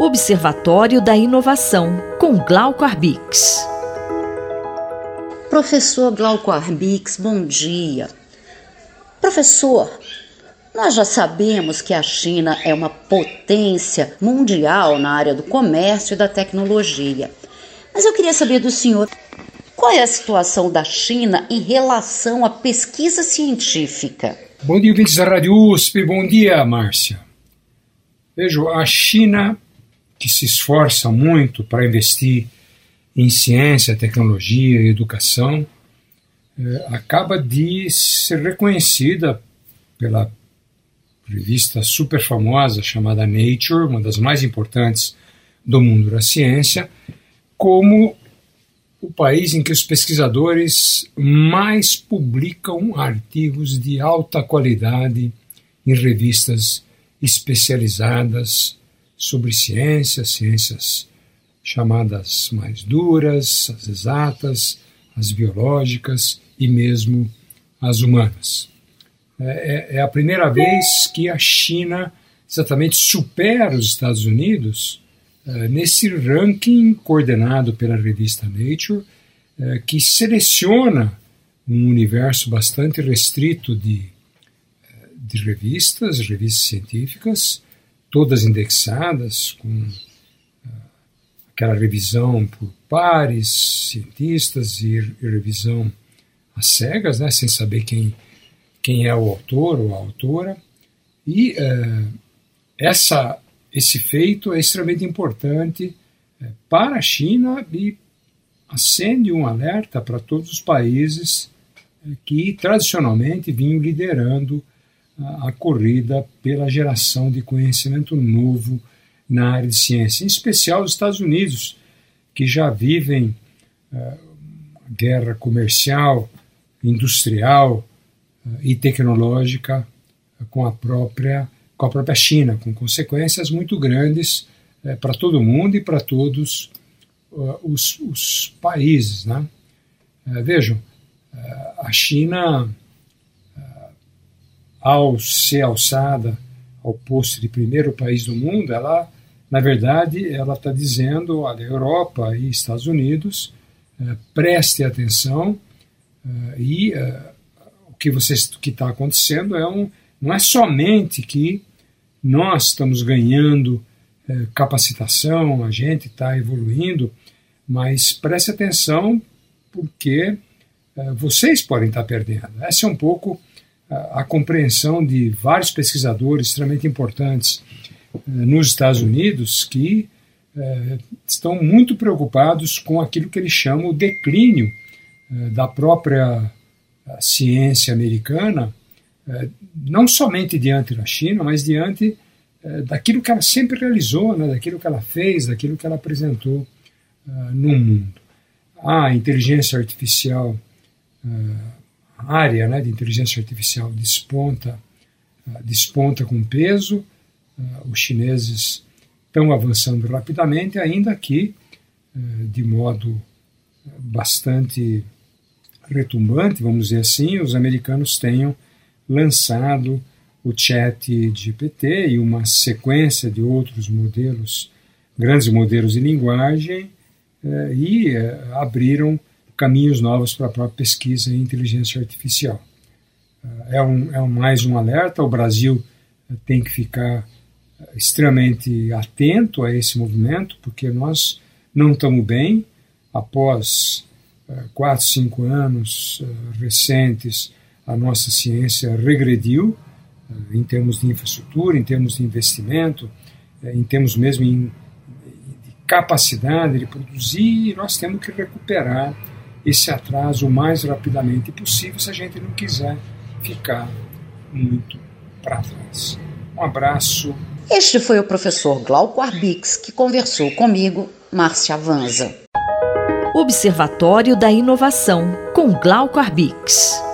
Observatório da Inovação, com Glauco Arbix. Professor Glauco Arbix, bom dia. Professor, nós já sabemos que a China é uma potência mundial na área do comércio e da tecnologia. Mas eu queria saber do senhor qual é a situação da China em relação à pesquisa científica. Bom dia, ouvintes da Rádio USP. Bom dia, Márcia. Vejo, a China que se esforça muito para investir em ciência, tecnologia educação, eh, acaba de ser reconhecida pela revista super famosa chamada Nature, uma das mais importantes do mundo da ciência, como o país em que os pesquisadores mais publicam artigos de alta qualidade em revistas especializadas sobre ciências, ciências chamadas mais duras, as exatas, as biológicas e mesmo as humanas. É, é, é a primeira vez que a China exatamente supera os Estados Unidos é, nesse ranking coordenado pela revista Nature, é, que seleciona um universo bastante restrito de, é, de revistas, revistas científicas, todas indexadas, com uh, aquela revisão por pares, cientistas e, revisão às cegas, né, sem saber quem, quem é o autor ou a autora. E uh, essa, esse feito é extremamente importante uh, para a China e acende um alerta para todos os países que tradicionalmente vinham liderando a, corrida pela geração de conhecimento novo na área de ciência, em especial os Estados Unidos, que já vivem uh, guerra comercial, industrial uh, e tecnológica uh, com a própria com a própria China, com consequências muito grandes uh, para todo mundo e para todos os, os, países, né? vejam, a China ao ser alçada ao posto de primeiro país do mundo, ela, na verdade, ela está dizendo, olha, Europa e Estados Unidos, eh, preste atenção eh, e eh, o que está acontecendo é um, não é somente que nós estamos ganhando capacitação, a gente está evoluindo, mas preste atenção porque vocês podem estar tá perdendo. Essa é um pouco a, compreensão de vários pesquisadores extremamente importantes eh, nos Estados Unidos que eh, estão muito preocupados com aquilo que eles chamam o declínio eh, da própria ciência americana, não somente diante da China, mas diante daquilo que ela sempre realizou, né, daquilo que ela fez, daquilo que ela apresentou no mundo. A inteligência artificial área né, de inteligência artificial desponta, uh, desponta com peso, uh, os chineses estão avançando rapidamente, ainda que uh, de modo bastante retumbante, vamos dizer assim, os americanos tenham lançado o chat GPT e uma sequência de outros modelos, grandes modelos de linguagem, e abriram caminhos novos para a própria pesquisa em inteligência artificial. Ah, é, um, é mais um alerta, o Brasil eh, tem que ficar eh, extremamente atento a esse movimento, porque nós não estamos bem após uh, quatro, cinco anos recentes, a nossa ciência regrediu em termos de infraestrutura, em termos de investimento, em termos mesmo de capacidade de produzir, nós temos que recuperar esse atraso o mais rapidamente possível se a gente não quiser ficar muito para trás. Um abraço. Este foi o professor Glauco Arbix que conversou comigo, Márcia Vanza. Observatório da Inovação, com Glauco Arbix.